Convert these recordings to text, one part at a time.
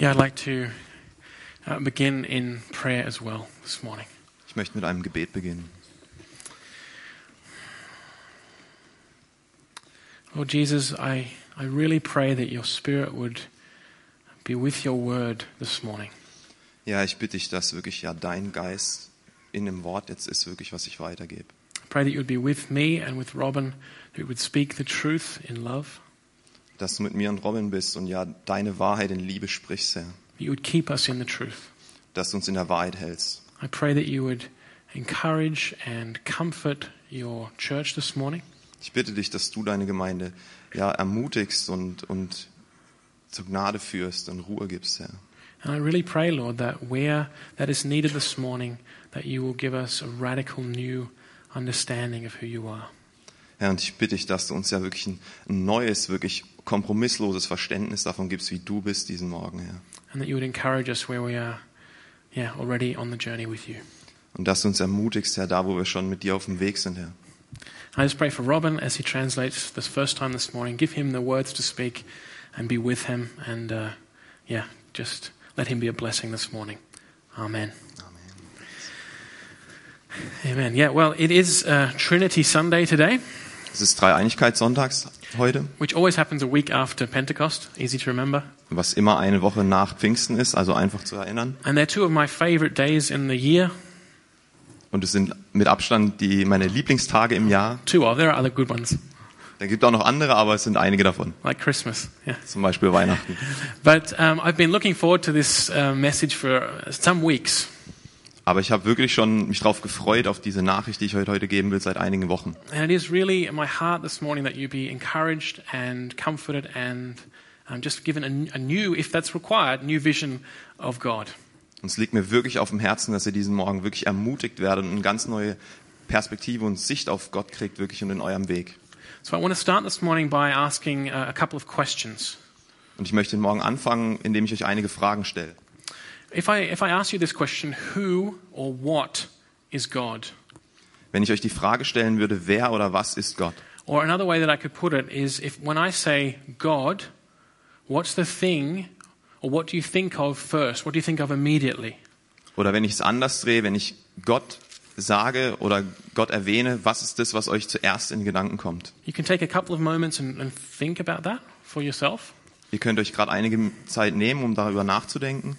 Yeah, I'd like to uh, begin in prayer as well this morning. Ich möchte mit einem Gebet beginnen. Lord Jesus, I, I really pray that your Spirit would be with your word this morning. Ja, ich bitte dich, dass wirklich ja dein Geist in dem Wort jetzt ist, wirklich, was ich weitergebe. I pray that you would be with me and with Robin, that you would speak the truth in love, Dass du mit mir und Robin bist und ja deine Wahrheit in Liebe sprichst, Herr. you would keep us in the truth. Dass du uns in der Wahrheit hältst. I pray that you would encourage and comfort your church this morning. Ich bitte dich, dass du deine Gemeinde ja ermutigst und, und zur Gnade führst und Ruhe gibst, Herr. And I really pray, Lord, that where that is needed this morning, that you will give us a radical new understanding of who you are. Herr, und ich bitte dich, dass du uns ja wirklich ein neues, wirklich kompromissloses Verständnis davon gibst, wie du bist diesen Morgen, Herr. And that you would encourage us where we are, yeah, already on the journey with you. Und dass du uns ermutigst, Herr, da wo wir schon mit dir auf dem Weg sind, Herr. I just pray for Robin as he translates this first time this morning. Give him the words to speak and be with him. And uh, yeah, just let him be a blessing this morning. Amen. Amen. Yeah, well, it is uh, Trinity Sunday today, Es ist Dreieinigkeitssonntags heute, which always happens a week after Pentecost. Easy to remember. was immer eine Woche nach Pfingsten ist, also einfach zu erinnern. And they're two of my favorite days in the year. Und es sind mit Abstand die meine Lieblingstage im Jahr. Two of. There are other good ones, Da gibt auch noch andere, aber es sind einige davon. like Christmas. Yeah. Zum Beispiel Weihnachten. But um, I've been looking forward to this uh, message for some weeks. Aber ich habe wirklich schon mich darauf gefreut, auf diese Nachricht, die ich heute, heute geben will, seit einigen Wochen. And it is really in my heart this morning that you be encouraged and comforted and um, just given a, a new, if that's required, new vision of God. Und es liegt mir wirklich auf dem Herzen, dass ihr diesen Morgen wirklich ermutigt werdet und eine ganz neue Perspektive und Sicht auf Gott kriegt, wirklich und in eurem Weg. So I want to start this morning by asking uh, a couple of questions. Und ich möchte den Morgen anfangen, indem ich euch einige Fragen stelle. If I, if I ask you this question, who or what is God? Wenn ich euch die Frage stellen würde, wer oder was ist Gott? Or another way that I could put it is if when I say God, what's the thing or what do you think of first? What do you think of immediately? Oder wenn ich es anders drehe, wenn ich Gott sage oder Gott erwähne, was ist das, was euch zuerst in Gedanken kommt? You can take a couple of moments and, and think about that for yourself. Ihr könnt euch gerade einige Zeit nehmen, um darüber nachzudenken.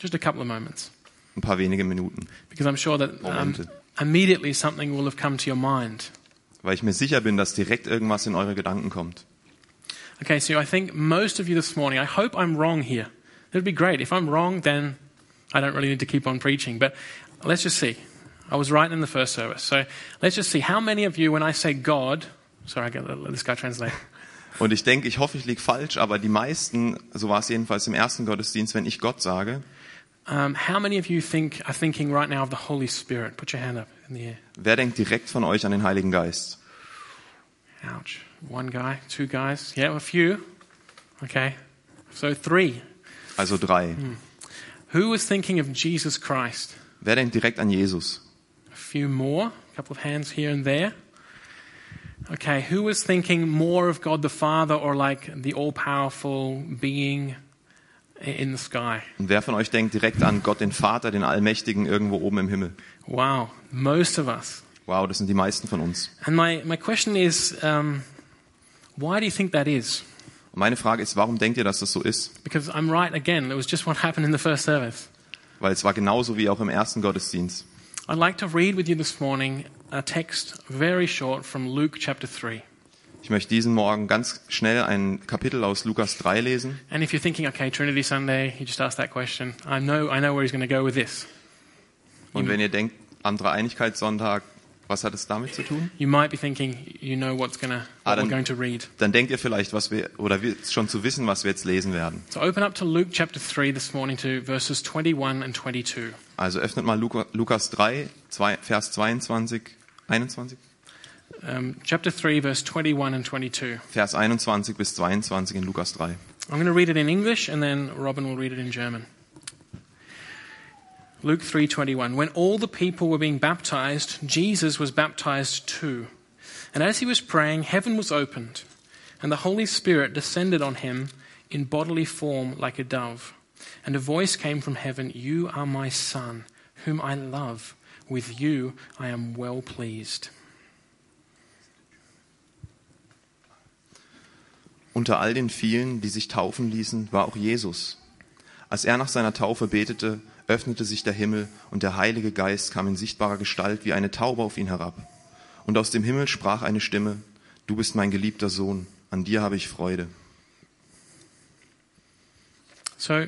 Just a couple of moments. Ein paar wenige Minuten. Because I'm sure that um, immediately something will have come to your mind. Weil ich mir sicher bin, dass direkt irgendwas in eure Gedanken kommt. Okay, so I think most of you this morning, I hope I'm wrong here. It would be great. If I'm wrong, then I don't really need to keep on preaching. But let's just see. I was right in the first service. So let's just see. How many of you, when I say God, sorry, I got to let this guy translate. Und ich denke, ich hoffe, ich liege falsch, aber die meisten, so war es jedenfalls im ersten Gottesdienst, wenn ich Gott sage, Um, how many of you think are thinking right now of the Holy Spirit? Put your hand up in the air. wer denkt direkt von euch an den Heiligen Geist? Ouch. One guy, two guys. Yeah, a few. Okay. So three. Also drei. Who was thinking of Jesus Christ? Wer denkt direkt an Jesus? A few more. A couple of hands here and there. Okay. Who was thinking more of God the Father or like the all powerful being in the sky? Und wer von euch denkt direkt an Gott, den Vater, den Allmächtigen, irgendwo oben im Himmel? Wow. Most of us. Wow, das sind die meisten von uns. And my, my question is um, why do you think that is? Und meine Frage ist, warum denkt ihr, dass das so ist? Because I'm right again. It was just what happened in the first service. Weil es war genauso wie auch im ersten Gottesdienst. I'd like to read with you this morning a text very short from Luke chapter 3. Ich möchte diesen Morgen ganz schnell ein Kapitel aus Lukas 3 lesen. And if you're thinking, okay, Trinity Sunday, you just asked that question, I know, I know where he's going to go with this. Und wenn ihr denkt, an Dreieinigkeitssonntag, was hat es damit zu tun? You might be thinking, you know what's gonna, Ah, what we're dann- going to read. Dann denkt ihr vielleicht, was wir, oder wir, schon zu wissen, was wir jetzt lesen werden. So open up to Luke chapter 3 this morning to verses 21 and 22. Also öffnet mal Lukas 3, zwei, Vers 22, 21? Um, chapter 3, verse 21 and 22. Vers 21 bis 22 in Lukas 3. I'm going to read it in English and then Robin will read it in German. Luke 3:21 When all the people were being baptized Jesus was baptized too and as he was praying heaven was opened and the holy spirit descended on him in bodily form like a dove. And a voice came from heaven You are my Son, whom I love. With you I am well pleased. Unter all den vielen, die sich taufen ließen, war auch Jesus. Als er nach seiner Taufe betete, öffnete sich der Himmel und der Heilige Geist kam in sichtbarer Gestalt wie eine Taube auf ihn herab. Und aus dem Himmel sprach eine Stimme, Du bist mein geliebter Sohn, an dir habe ich Freude. So,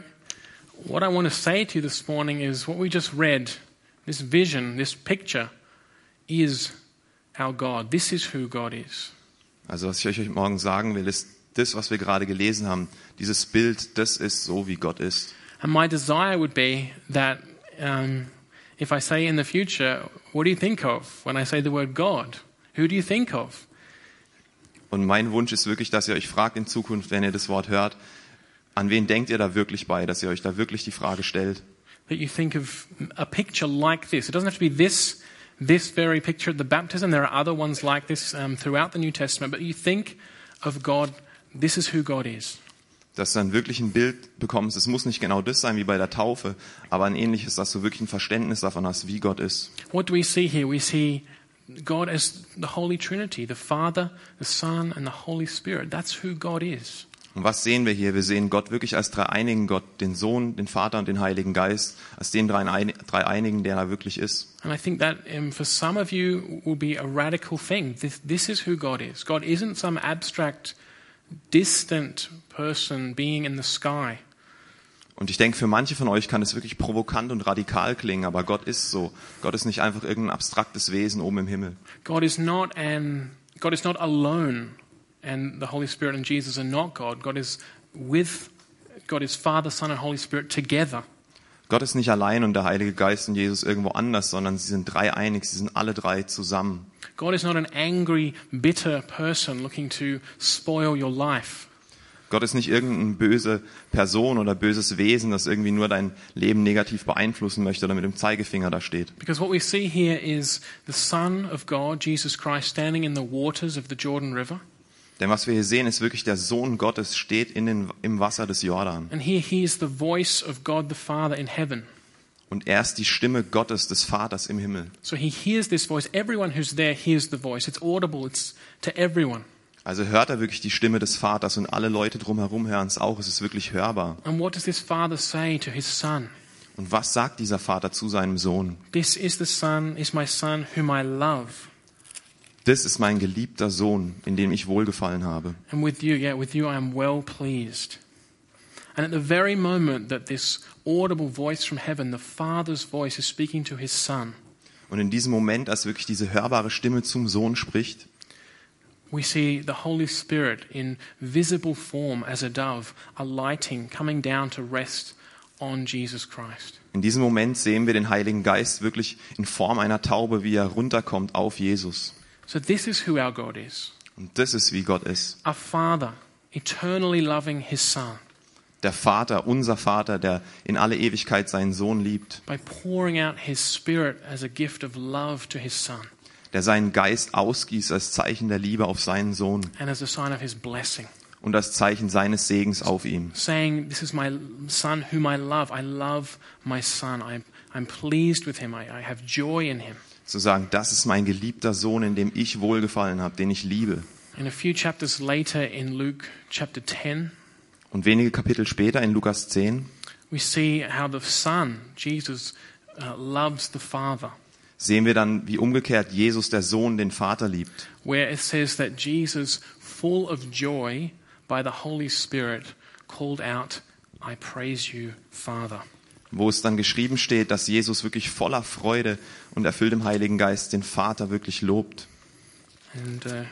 what I want to say to you this morning is what we just read, this vision, this picture, is our God. This is who God is. Also was ich euch heute Morgen sagen will, ist das, was wir gerade gelesen haben, dieses Bild, das ist so, wie Gott ist. And my desire would be that um, if I say in the future, what do you think of when I say the word God? Who do you think of? Und mein Wunsch ist wirklich, dass ihr euch fragt in Zukunft, wenn ihr das Wort hört, an wen denkt ihr da wirklich bei, dass ihr euch da wirklich die Frage stellt. That you think of a picture like this. It doesn't have to be this, this very picture at the baptism. There are other ones like this um, throughout the New Testament. But you think of God, this is who God is. Dass du dann wirklich ein Bild bekommst. Es muss nicht genau das sein wie bei der Taufe, aber ein ähnliches, dass du wirklich ein Verständnis davon hast, wie Gott ist. What do we see here? We see God as the Holy Trinity, the Father, the Son, and the Holy Spirit. That's who God is. Und was sehen wir hier? Wir sehen Gott wirklich als dreieinigen Gott, den Sohn, den Vater und den Heiligen Geist, als den dreiein- dreieinigen, der er wirklich ist. And I think that um, for some of you will be a radical thing. This, this is who God is. God isn't some abstract, distant person, being in the sky. Und ich denke, für manche von euch kann es wirklich provokant und radikal klingen, aber Gott ist so. Gott ist nicht einfach irgendein abstraktes Wesen oben im Himmel. God is not an God is not alone, and the Holy Spirit and Jesus are not God. God is with God is Father, Son, and Holy Spirit together. Gott ist nicht allein und der Heilige Geist und Jesus irgendwo anders, sondern sie sind dreieinig, sie sind alle drei zusammen. God is not an angry, bitter person looking to spoil your life. Gott ist nicht irgendeine böse Person oder böses Wesen, das irgendwie nur dein Leben negativ beeinflussen möchte oder mit dem Zeigefinger da steht. Because what we see here is the Son of God, Jesus Christ, standing in the waters of the Jordan River. Denn was wir hier sehen, ist wirklich der Sohn Gottes steht in den, im Wasser des Jordan. And here he is the voice of God the Father in heaven. Und er ist die Stimme Gottes, des Vaters im Himmel. So he hears this voice. Everyone who's there hears the voice. It's audible, it's to everyone. Also hört er wirklich die Stimme des Vaters und alle Leute drumherum hören es auch. Es ist wirklich hörbar. And what does this Father say to his Son? Und was sagt dieser Vater zu seinem Sohn? This is the Son, is my Son whom I love. Das ist mein geliebter Sohn, in dem ich wohlgefallen habe. And with you, yeah, with you I am well pleased. And at the very moment that this audible voice from heaven, the Father's voice, is speaking to his Son, Und in diesem Moment, als wirklich diese hörbare Stimme zum Sohn spricht, we see the Holy Spirit in visible form as a dove, alighting, coming down to rest on Jesus Christ. in diesem Moment sehen wir den Heiligen Geist wirklich in Form einer Taube, wie er runterkommt auf Jesus. So this is who our God is. Und das ist, wie Gott ist. Our Father, eternally loving his Son Der Vater, unser Vater, der in alle Ewigkeit seinen Sohn liebt, by pouring out his Spirit as a gift of love to his Son der seinen Geist ausgießt als Zeichen der Liebe auf seinen Sohn and as a sign of his blessing. und als Zeichen seines Segens auf ihm. saying, This is my son whom I love. I love my son. I'm, I'm pleased with him. I, I have joy in him. Zu sagen, das ist mein geliebter Sohn, in dem ich wohlgefallen habe, den ich liebe. And a few chapters later in Luke chapter 10, Und wenige Kapitel später in Lukas 10 we see how the son, Jesus, uh, loves the father. sehen wir dann, wie umgekehrt Jesus, der Sohn, den Vater liebt. Where it says that Jesus, full of joy by the Holy Spirit, called out, I praise you, Father. Wo es dann geschrieben steht, dass Jesus wirklich voller Freude und erfüllt im Heiligen Geist den Vater wirklich lobt. And uh,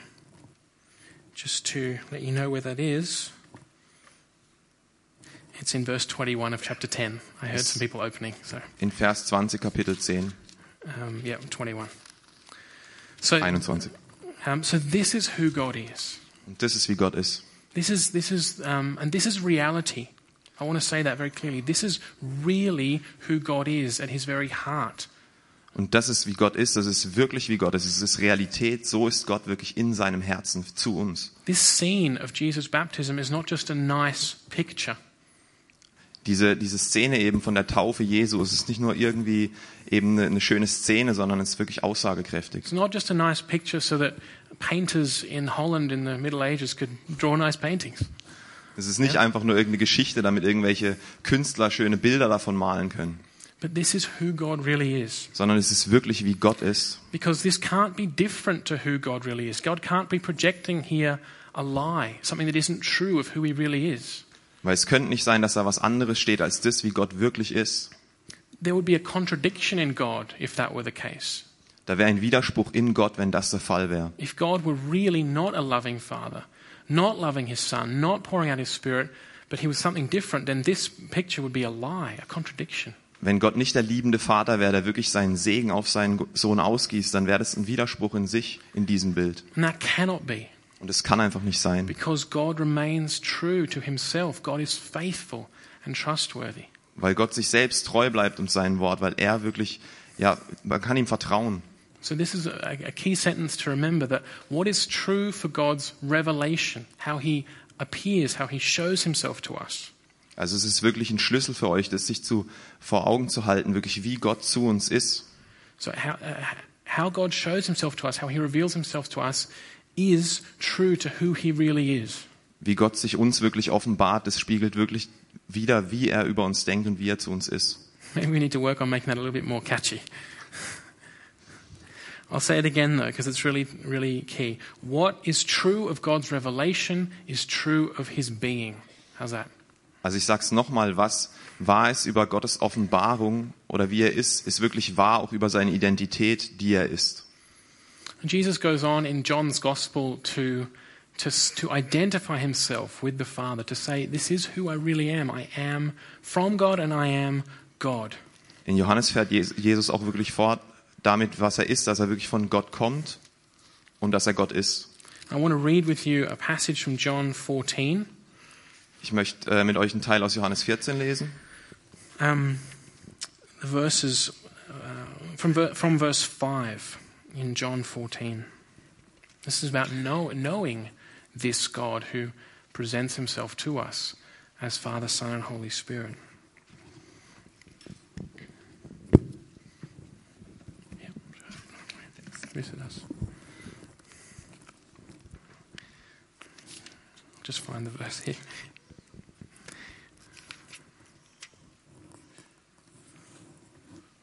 just to let you know where that is, it's in verse 21 of chapter 10. I heard some people opening, so In Vers 20, Kapitel 10, um, yeah, 21. So, 21. um, so this is who God is. Und das ist, wie Gott ist. This is this is um, and this is reality. I want to say that very clearly. This is really who God is at His very heart. Und das ist, wie Gott ist, das ist wirklich, wie Gott ist. Es ist Realität, so ist Gott wirklich in seinem Herzen zu uns. This scene of Jesus' baptism is not just a nice picture. Diese, diese Szene eben von der Taufe Jesu, es ist nicht nur irgendwie eben eine, eine schöne Szene, sondern es ist wirklich aussagekräftig. It's not just a nice picture so that painters in Holland in the Middle Ages could draw nice paintings. Es ist nicht einfach nur irgendeine Geschichte, damit irgendwelche Künstler schöne Bilder davon malen können, But this is who God really is. sondern es ist wirklich, wie Gott ist. Because this can't be different to who God really is. God can't be projecting here a lie, something that isn't true of who he really is. Weil es könnte nicht sein, dass da was anderes steht als das, wie Gott wirklich ist. There would be a contradiction in God if that were the case. Da wäre ein Widerspruch in Gott, wenn das der Fall wäre. If God were really not a loving father, not loving his son, not pouring out his spirit, but he was something different, then this picture would be a lie, a contradiction. Wenn Gott nicht der liebende Vater wäre, der wirklich seinen Segen auf seinen Sohn ausgießt, dann wäre das ein Widerspruch in sich in diesem Bild. And that cannot be Und es kann einfach nicht sein, because God remains true to himself. God is faithful and trustworthy. weil Gott sich selbst treu bleibt und sein Wort, weil er wirklich, ja, man kann ihm vertrauen. So, this is a, a key sentence to remember that what is true for God's revelation, how he appears, how he shows himself to us, Also es ist wirklich ein Schlüssel für euch, das sich zu, vor Augen zu halten, wirklich wie Gott zu uns ist. So, how, uh, how God shows himself to us, how he reveals himself to us, is true to who he really is. Wie Gott sich uns wirklich offenbart, das spiegelt wirklich wider, wie er über uns denkt und wie er zu uns ist. Maybe we need to work on making that a little bit more catchy. I'll say it again though, because it's really, really key. What is true of God's revelation is true of his being. How's that? Also ich sag's nochmal, was wahr ist über Gottes Offenbarung oder wie er ist, ist wirklich wahr auch über seine Identität, die er ist. Jesus goes on in John's Gospel to, to, to identify himself with the Father, to say, This is who I really am. I am from God and I am God. In Johannes fährt Jes- Jesus auch wirklich fort damit, was er ist, dass er wirklich von Gott kommt und dass er Gott ist. I want to read with you a passage from John 14. Ich möchte äh, mit euch einen Teil aus Johannes 14 lesen. Um, the verses uh, from, from verse 5 in John 14. This is about know, knowing this God who presents himself to us as Father, Son, and Holy Spirit. It does. Just find the verse here.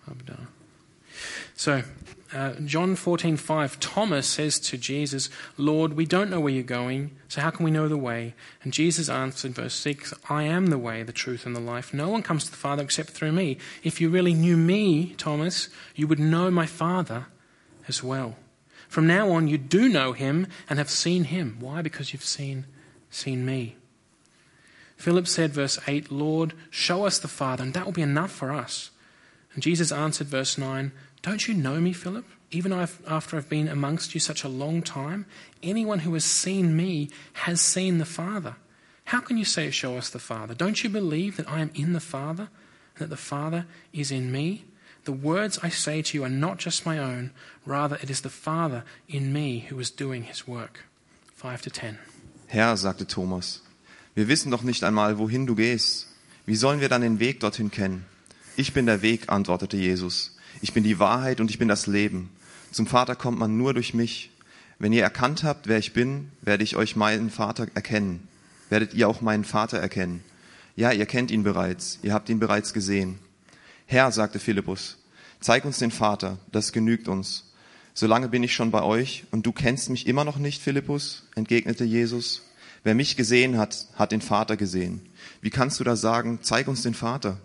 I've done. So, uh, John 14:5, Thomas says to Jesus, "Lord, we don't know where you're going, so how can we know the way?" And Jesus answered, verse 6, "I am the way, the truth, and the life. No one comes to the Father except through me. If you really knew me, Thomas, you would know my Father as well. From now on, you do know him and have seen him. Why? Because you've seen seen me." Philip said, verse 8, Lord, show us the Father, and that will be enough for us. And Jesus answered, verse 9, Don't you know me, Philip? Even after I've been amongst you such a long time? Anyone who has seen me has seen the Father. How can you say, Show us the Father? Don't you believe that I am in the Father, and that the Father is in me? The words I say to you are not just my own, rather, it is the Father in me who is doing his work. 5 to 10. Herr, sagte Thomas, wir wissen doch nicht einmal, wohin du gehst. Wie sollen wir dann den Weg dorthin kennen? Ich bin der Weg, antwortete Jesus. Ich bin die Wahrheit und ich bin das Leben. Zum Vater kommt man nur durch mich. Wenn ihr erkannt habt, wer ich bin, werde ich euch meinen Vater erkennen. Werdet ihr auch meinen Vater erkennen. Ja, ihr kennt ihn bereits. Ihr habt ihn bereits gesehen. Herr, sagte Philippus, zeig uns den Vater, das genügt uns. Solange bin ich schon bei euch und du kennst mich immer noch nicht, Philippus, entgegnete Jesus. Wer mich gesehen hat, hat den Vater gesehen. Wie kannst du da sagen, zeig uns den Vater?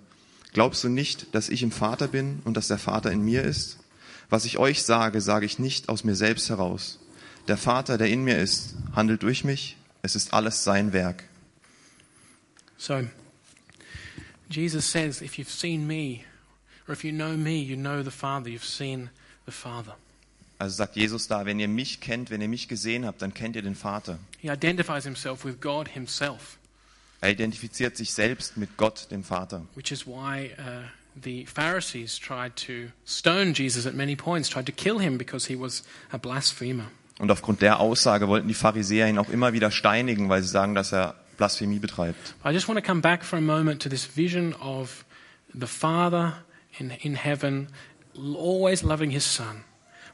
Glaubst du nicht, dass ich im Vater bin und dass der Vater in mir ist? Was ich euch sage, sage ich nicht aus mir selbst heraus. Der Vater, der in mir ist, handelt durch mich. Es ist alles sein Werk. So, Jesus says, if you've seen me, or if you know me, you know the Father, you've seen the Father. Also sagt Jesus da, wenn ihr mich kennt, wenn ihr mich gesehen habt, dann kennt ihr den Vater. He identifies himself with God himself, Er identifiziert sich selbst mit Gott, dem Vater. which is why uh, the Pharisees tried to stone Jesus at many points, tried to kill him because he was a blasphemer. Und aufgrund der Aussage wollten die Pharisäer ihn auch immer wieder steinigen, weil sie sagen, dass er Blasphemie betreibt. I just want to come back for a moment to this vision of the Father in, in heaven always loving his Son,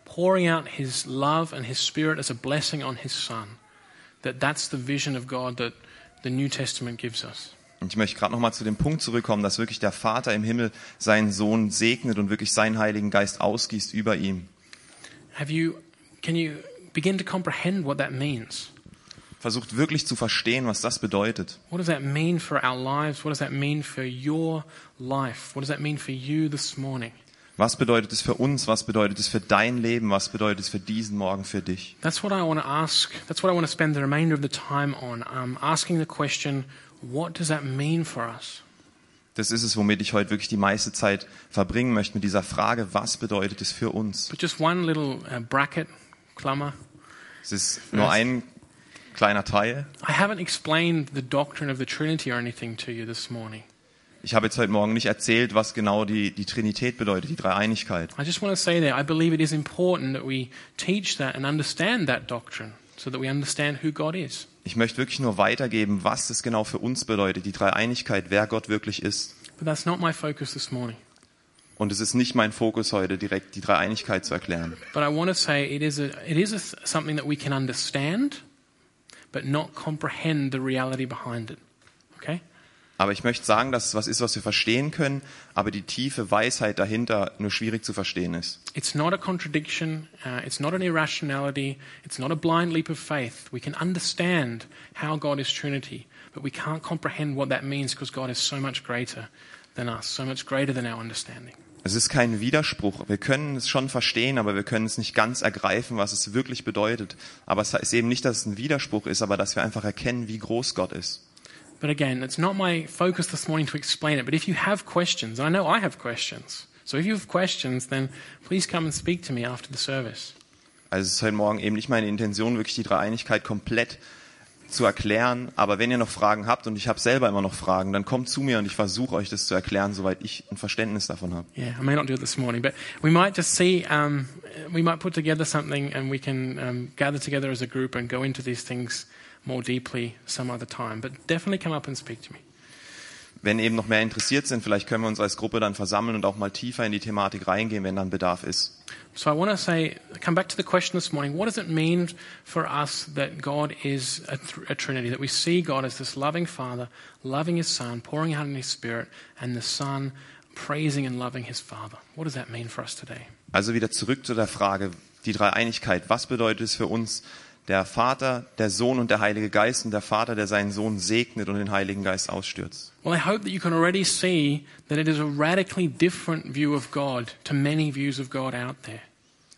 pouring out his love and his Spirit as a blessing on his Son. That that's the vision of God that the New Testament gives us. Und ich möchte gerade nochmal zu dem Punkt zurückkommen, dass wirklich der Vater im Himmel seinen Sohn segnet und wirklich seinen Heiligen Geist ausgießt über ihm. Have you, can you begin to comprehend what that means? Versucht wirklich zu verstehen, was das bedeutet. What does that mean for our lives? What does that mean for your life? What does that mean for you this morning? Was bedeutet es für uns? Was bedeutet es für dein Leben? Was bedeutet es für diesen Morgen für dich? That's what I want to ask. That's what I want to spend the remainder of the time on. Um, asking the question, what does that mean for us? Das ist es, womit ich heute wirklich die meiste Zeit verbringen möchte, mit dieser Frage, was bedeutet es für uns? But just one little uh, bracket, Klammer. Es ist nur ein kleiner Teil. I haven't explained the doctrine of the Trinity or anything to you this morning. Ich habe jetzt heute Morgen nicht erzählt, was genau die, die Trinität bedeutet, die Dreieinigkeit. I just want to say that I believe it is important that we teach that and understand that doctrine so that we understand who God is. Ich möchte wirklich nur weitergeben, was es genau für uns bedeutet, die Dreieinigkeit, wer Gott wirklich ist. But that's not my focus this morning. Und es ist nicht mein Fokus heute, direkt die Dreieinigkeit zu erklären. But I want to say it is, a, it is a, something that we can understand, but not comprehend the reality behind it. Okay? Aber ich möchte sagen, dass es was ist, was wir verstehen können, aber die tiefe Weisheit dahinter nur schwierig zu verstehen ist. It's not a contradiction. Uh, it's not an irrationality. It's not a blind leap of faith. We can understand how God is Trinity, but we can't comprehend what that means because God is so much greater than us, so much greater than our understanding. Es ist kein Widerspruch. Wir können es schon verstehen, aber wir können es nicht ganz ergreifen, was es wirklich bedeutet. Aber es heißt eben nicht, dass es ein Widerspruch ist, aber dass wir einfach erkennen, wie groß Gott ist. But again, it's not my focus this morning to explain it. But if you have questions, I know I have questions, so if you have questions, then please come and speak to me after the service. Also es ist heute Morgen eben nicht meine Intention, wirklich die Dreieinigkeit komplett zu erklären. Aber wenn ihr noch Fragen habt und ich habe selber immer noch Fragen, dann kommt zu mir und ich versuche euch das zu erklären, soweit ich ein Verständnis davon habe. Yeah, I may not do it this morning, but we might just see, um, we might put together something and we can um, gather together as a group and go into these things more deeply some other time. But definitely come up and speak to me. Wenn eben noch mehr interessiert sind, vielleicht können wir uns als Gruppe dann versammeln und auch mal tiefer in die Thematik reingehen, wenn dann Bedarf ist. So I want to say, come back to the question this morning. What does it mean for us that God is a, a Trinity? That we see God as this loving Father, loving His Son, pouring out in His Spirit, and the Son praising and loving His Father. What does that mean for us today? Also wieder zurück zu der Frage, die Dreieinigkeit. Was bedeutet es für uns, der Vater, der Sohn und der Heilige Geist und der Vater, der seinen Sohn segnet und den Heiligen Geist ausstürzt? Well, I hope that you can already see that it is a radically different view of God to many views of God out there.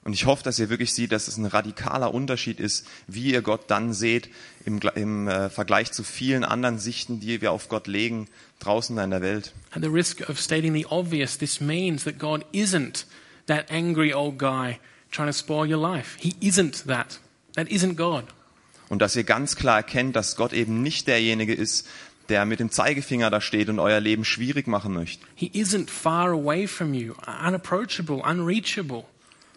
Und ich hoffe, dass ihr wirklich seht, dass es ein radikaler Unterschied ist, wie ihr Gott dann seht im, im äh, Vergleich zu vielen anderen Sichten, die wir auf Gott legen, draußen in der Welt. At the risk of stating the obvious, this means that God isn't that angry old guy trying to spoil your life. He isn't that. That isn't God. Und dass ihr ganz klar erkennt, dass Gott eben nicht derjenige ist, der mit dem Zeigefinger da steht und euer Leben schwierig machen möchte. He isn't far away from you, unapproachable, unreachable.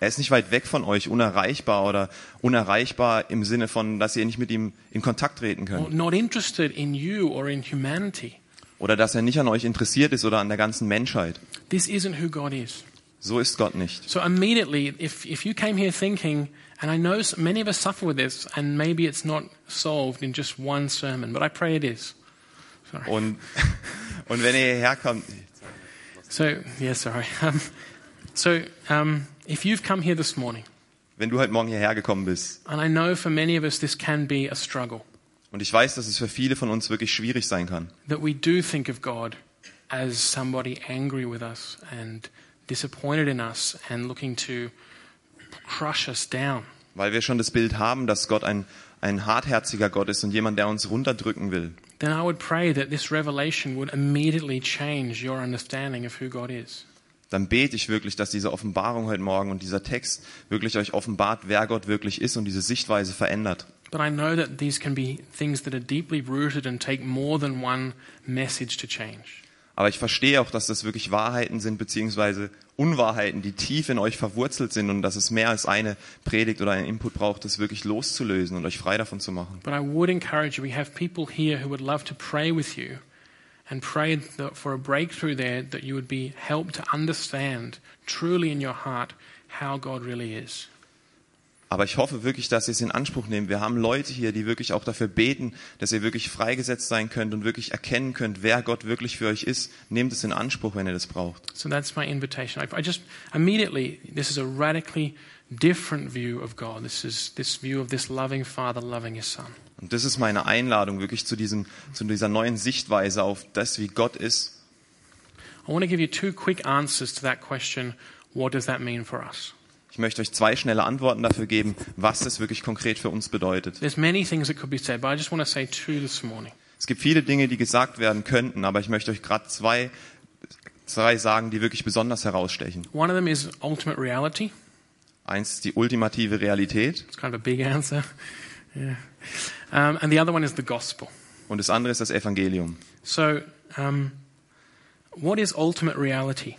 Er ist nicht weit weg von euch, unerreichbar oder unerreichbar im Sinne von, dass ihr nicht mit ihm in Kontakt treten könnt. not interested in you or in humanity. Oder dass er nicht an euch interessiert ist oder an der ganzen Menschheit. This isn't who God is. So ist Gott nicht. So immediately, if, if you came here thinking, and I know many of us suffer with this, and maybe it's not solved in just one sermon, but I pray it is. Sorry. Und, und wenn ihr hierher kommt, So, yeah, sorry. Um, so, um, if you've come here this morning, wenn du heute Morgen hierher gekommen bist, and I know for many of us this can be a struggle, und ich weiß, dass es für viele von uns wirklich schwierig sein kann, that we do think of God as somebody angry with us and disappointed in us and looking to crush us down. weil wir schon das Bild haben, dass Gott ein, ein hartherziger Gott ist und jemand, der uns runterdrücken will, then I would pray that this revelation would immediately change your understanding of who God is. Dann bete ich wirklich, dass diese Offenbarung heute Morgen und dieser Text wirklich euch offenbart, wer Gott wirklich ist und diese Sichtweise verändert. But I know that these can be things that are deeply rooted and take more than one message to change. Aber ich verstehe auch, dass das wirklich Wahrheiten sind, beziehungsweise Unwahrheiten, die tief in euch verwurzelt sind und dass es mehr als eine Predigt oder einen Input braucht, das wirklich loszulösen und euch frei davon zu machen. But I would encourage you, we have people here who would love to pray with you and pray for a breakthrough there that you would be helped to understand truly in your heart how God really is. Aber ich hoffe wirklich, dass ihr es in Anspruch nehmt. Wir haben Leute hier, die wirklich auch dafür beten, dass ihr wirklich freigesetzt sein könnt und wirklich erkennen könnt, wer Gott wirklich für euch ist. Nehmt es in Anspruch, wenn ihr das braucht. So that's my invitation. I, I just immediately, this is a radically different view of God. This is this view of this loving Father loving His Son. Und das ist meine Einladung wirklich zu diesem, zu dieser neuen Sichtweise auf das, wie Gott ist. I want to give you two quick answers to that question. What does that mean for us? Ich möchte euch zwei schnelle Antworten dafür geben, was das wirklich konkret für uns bedeutet. There's many things that could be said, but I just want to say two this morning. Es gibt viele Dinge, die gesagt werden könnten, aber ich möchte euch gerade zwei, zwei sagen, die wirklich besonders herausstechen. One of them is ultimate reality. Eins ist die ultimative Realität It's kind of a big answer. Yeah. Um, and the other one is the gospel. und das andere ist das Evangelium. So, um, what is ultimate reality?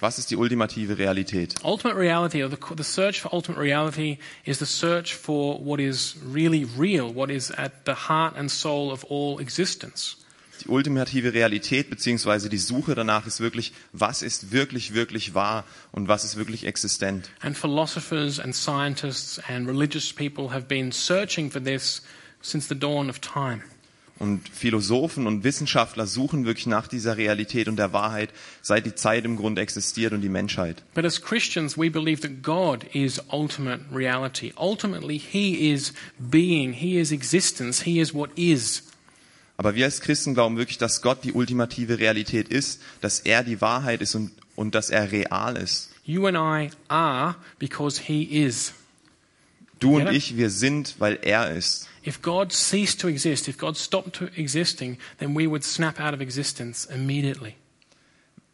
Was ist die ultimative Realität? Ultimate reality, or the, the search for ultimate reality, is the search for what is really real, what is at the heart and soul of all existence. Die ultimative Realität beziehungsweise die Suche danach ist wirklich, was ist wirklich, wirklich wahr und was ist wirklich existent. And philosophers and scientists and religious people have been searching for this since the dawn of time. Und Philosophen und Wissenschaftler suchen wirklich nach dieser Realität und der Wahrheit, seit die Zeit im Grunde existiert und die Menschheit. But as Christians, we believe that God is ultimate reality. Ultimately, He is being, He is existence, He is what is. Aber wir als Christen glauben wirklich, dass Gott die ultimative Realität ist, dass er die Wahrheit ist und, und dass er real ist. You and I are because He is. Du und ich, wir sind, weil er ist. If God ceased to exist, if God stopped to existing, then we would snap out of existence immediately.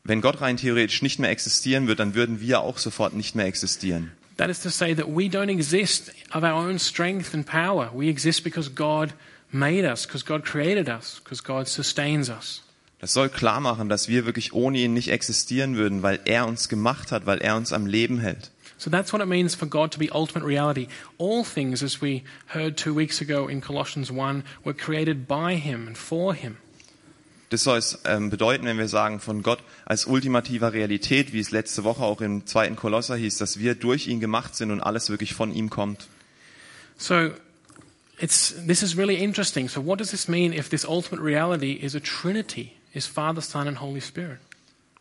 Wenn Gott rein theoretisch nicht mehr existieren wird, dann würden wir auch sofort nicht mehr existieren. That is to say that we don't exist of our own strength and power. We exist because God made us, because God created us, because God sustains us. Das soll klar machen, dass wir wirklich ohne ihn nicht existieren würden, weil er uns gemacht hat, weil er uns am Leben hält. So that's what it means for God to be ultimate reality. All things, as we heard two weeks ago in Colossians 1, were created by Him and for Him. Das soll es ähm, bedeuten, wenn wir sagen, von Gott als ultimativer Realität, wie es letzte Woche auch im zweiten Kolosser hieß, dass wir durch ihn gemacht sind und alles wirklich von ihm kommt. So it's, this is really interesting. So, what does this mean if this ultimate reality is a Trinity, is Father, Son, and Holy Spirit?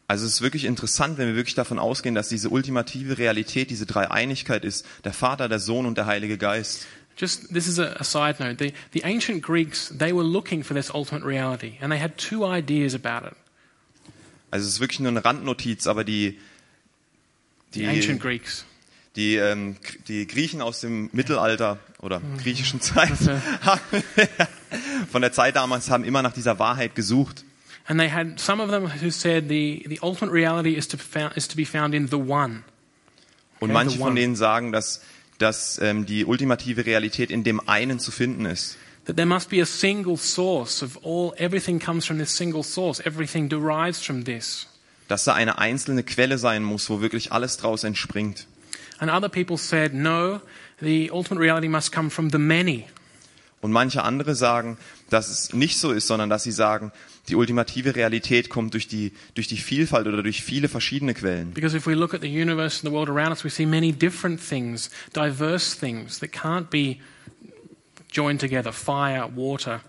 Also es ist wirklich interessant, wenn wir wirklich davon ausgehen, dass diese ultimative Realität, diese Dreieinigkeit ist, der Vater, der Sohn und der Heilige Geist. Just this is a, a side note. The, the ancient Greeks they were looking for this ultimate reality, and they had two ideas about it. Also es ist wirklich nur eine Randnotiz, aber die, The die, ancient Greeks. Die, ähm, die Griechen aus dem Mittelalter oder griechischen Zeit, von der Zeit damals, haben immer nach dieser Wahrheit gesucht. And they had some of them who said the, the ultimate reality is to, found, is to be found in the One. Und manche von denen sagen, dass, dass ähm, die ultimative Realität in dem einen zu finden ist. That there must be a single source of all, everything comes from this single source, everything derives from this. Dass da eine einzelne Quelle sein muss, wo wirklich alles draus entspringt. And other people said, no, the ultimate reality must come from the many. Und manche andere sagen, dass es nicht so ist, sondern dass sie sagen, die ultimative Realität kommt durch die, durch die Vielfalt oder durch viele verschiedene Quellen. Because if we look at the universe and the world around us, we see many different things, diverse things that can't be joined together fire, water,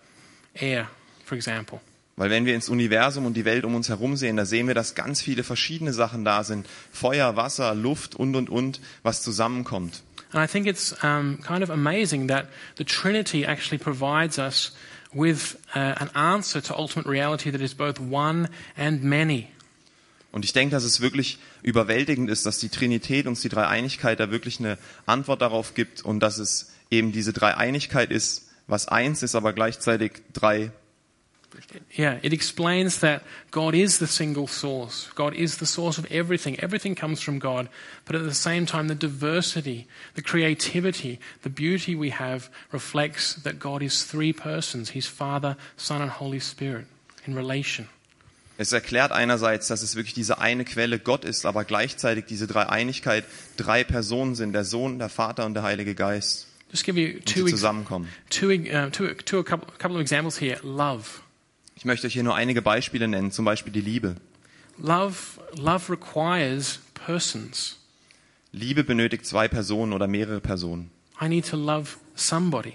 air, for example. Weil wenn wir ins Universum und die Welt um uns herum sehen, da sehen wir, dass ganz viele verschiedene Sachen da sind. Feuer, Wasser, Luft und, und, und, was zusammenkommt. And I think it's um, kind of amazing that the Trinity actually provides us with uh, an answer to ultimate reality that is both one and many. Und ich denke, dass es wirklich überwältigend ist, dass die Trinität uns die Dreieinigkeit da wirklich eine Antwort darauf gibt und dass es eben diese Dreieinigkeit ist, was eins ist, aber gleichzeitig drei. Yeah, it explains that God is the single source. God is the source of everything. Everything comes from God. But at the same time, the diversity, the creativity, the beauty we have reflects that God is three persons He's Father, Son, and Holy Spirit in relation. Es erklärt einerseits, dass es wirklich diese eine Quelle Gott ist, aber gleichzeitig diese Dreieinigkeit drei Personen sind, der Sohn, der Vater und der Heilige Geist, Just give you two, zusammenkommen. two, uh, two, two a couple, couple of examples here. Love. Ich möchte euch hier nur einige Beispiele nennen, zum Beispiel die Liebe. Love, love requires persons. Liebe benötigt zwei Personen oder mehrere Personen. I need to love somebody.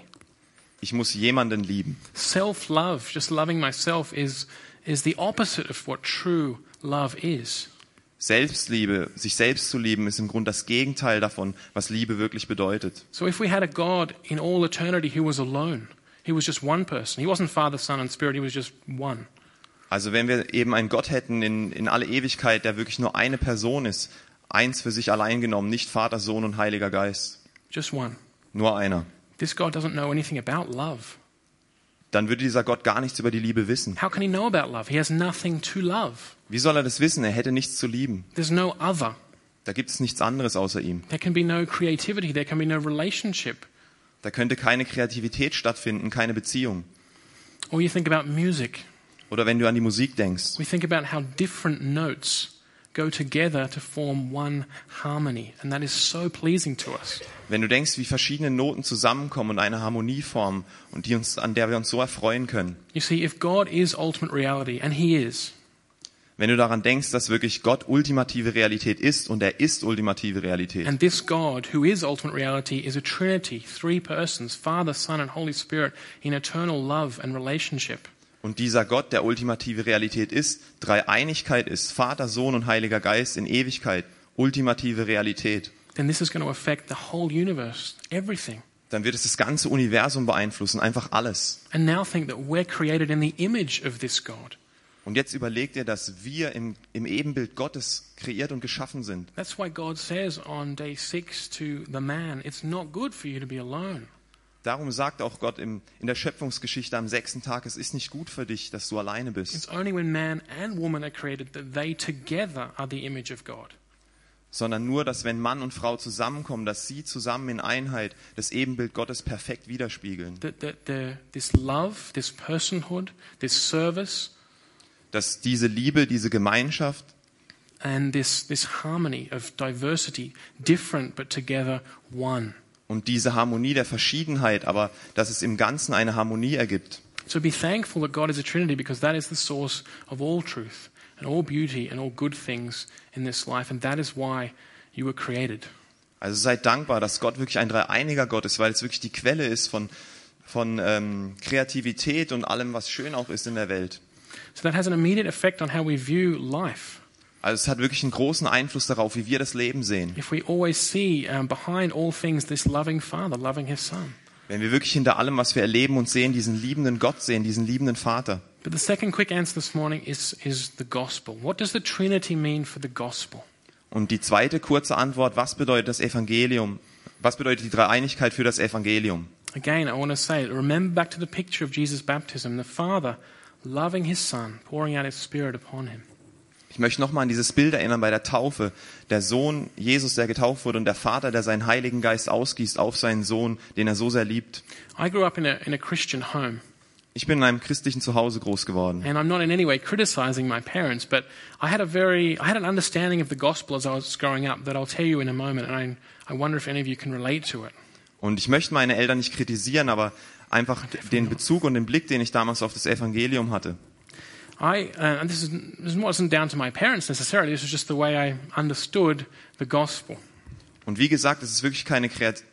Ich muss jemanden lieben. Self-love, just loving myself, is is the opposite of what true love is. Selbstliebe, sich selbst zu lieben, ist im Grunde das Gegenteil davon, was Liebe wirklich bedeutet. So if we had a God in all eternity who was alone, he was just one person. He wasn't Father, Son, and Spirit. He was just one. Also wenn wir eben einen Gott hätten in, in alle Ewigkeit, der wirklich nur eine Person ist, eins für sich allein genommen, nicht Vater, Sohn und Heiliger Geist, Just one. nur einer, This God doesn't know anything about love. dann würde dieser Gott gar nichts über die Liebe wissen. How can he know about love? He has nothing to love. Wie soll er das wissen? Er hätte nichts zu lieben. There's no other. Da gibt es nichts anderes außer ihm. There can be no creativity. There can be no relationship. Da könnte keine Kreativität stattfinden, keine Beziehung. Or you think about music. Oder wenn du an die Musik denkst, We think about how different notes go together to form one harmony. And that is so pleasing to us. wenn du denkst, wie verschiedene Noten zusammenkommen und eine Harmonie formen und die uns, an der wir uns so erfreuen können. You see, if God is ultimate reality, and He is, Wenn du daran denkst, dass wirklich Gott ultimative Realität ist und er ist ultimative Realität. and this God who is ultimate reality is a trinity, three persons, Father, Son, and Holy Spirit, in eternal love and relationship, Und dieser Gott, der ultimative Realität ist, Dreieinigkeit ist, Vater, Sohn und Heiliger Geist in Ewigkeit, ultimative Realität, then this is going to affect the whole universe, everything. dann wird es das ganze Universum beeinflussen, einfach alles. And now think that we're created in the image of this God. Und jetzt überleg dir, dass wir im, im Ebenbild Gottes kreiert und geschaffen sind. That's why God says on day six to the man, It's not good for you to be alone. Darum sagt auch Gott im, in der Schöpfungsgeschichte am sechsten Tag, es ist nicht gut für dich, dass du alleine bist, It's only when man and woman are created that they together are the image of God. sondern nur, dass wenn Mann und Frau zusammenkommen, dass sie zusammen in Einheit das Ebenbild Gottes perfekt widerspiegeln. That, that the, this love, this personhood, this service, Dass diese Liebe, diese Gemeinschaft and this, this harmony of diversity, different but together one. und diese Harmonie der Verschiedenheit, aber dass es im Ganzen eine Harmonie ergibt. So be thankful that God is a Trinity because that is the source of all truth and all beauty and all good things in this life, and that is why you were created. Also seid dankbar, dass Gott wirklich ein dreieiniger Gott ist, weil es wirklich die Quelle ist von, von ähm, Kreativität und allem, was schön auch ist in der Welt. So that has an immediate effect on how we view life. Also es hat wirklich einen großen Einfluss darauf, wie wir das Leben sehen. If we always see um, behind all things this loving Father loving His Son. Wenn wir wirklich hinter allem, was wir erleben und sehen, diesen liebenden Gott sehen, diesen liebenden Vater. But the second quick answer this morning is, is the gospel. What does the Trinity mean for the gospel? Und die zweite kurze Antwort, was bedeutet das Evangelium? Was bedeutet die Dreieinigkeit für das Evangelium? Again, I want to say, remember back to the picture of Jesus' baptism, the Father loving His Son, pouring out His Spirit upon Him. Ich möchte nochmal an dieses Bild erinnern bei der Taufe. Der Sohn Jesus, der getauft wurde und der Vater, der seinen Heiligen Geist ausgießt auf seinen Sohn, den er so sehr liebt. I grew up in a, in a Christian home, Ich bin in einem christlichen Zuhause groß geworden. and I'm not in any way criticizing my parents, but I had a very, I had an understanding of the gospel as I was growing up that I'll tell you in a moment, and I, I wonder if any of you can relate to it. Und ich möchte meine Eltern nicht kritisieren, aber einfach den Bezug und den Blick, den ich damals auf das Evangelium hatte. I, uh, and this, is, this wasn't down to my parents necessarily, this was just the way I understood the gospel. Und wie gesagt, es ist wirklich keine,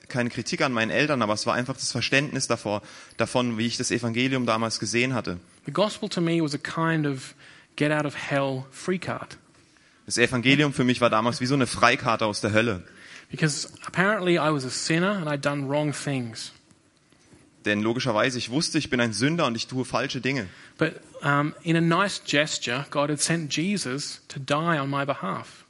keine Kritik an meinen Eltern, aber es war einfach das Verständnis davor, davon, wie ich das Evangelium damals gesehen hatte. The gospel to me was a kind of get out of hell free card. Das Evangelium für mich war damals wie so eine Freikarte aus der Hölle. Because apparently I was a sinner and I'd done wrong things. Denn logischerweise, ich wusste, ich bin ein Sünder und ich tue falsche Dinge. But um, in a nice gesture, God had sent Jesus to die on my behalf.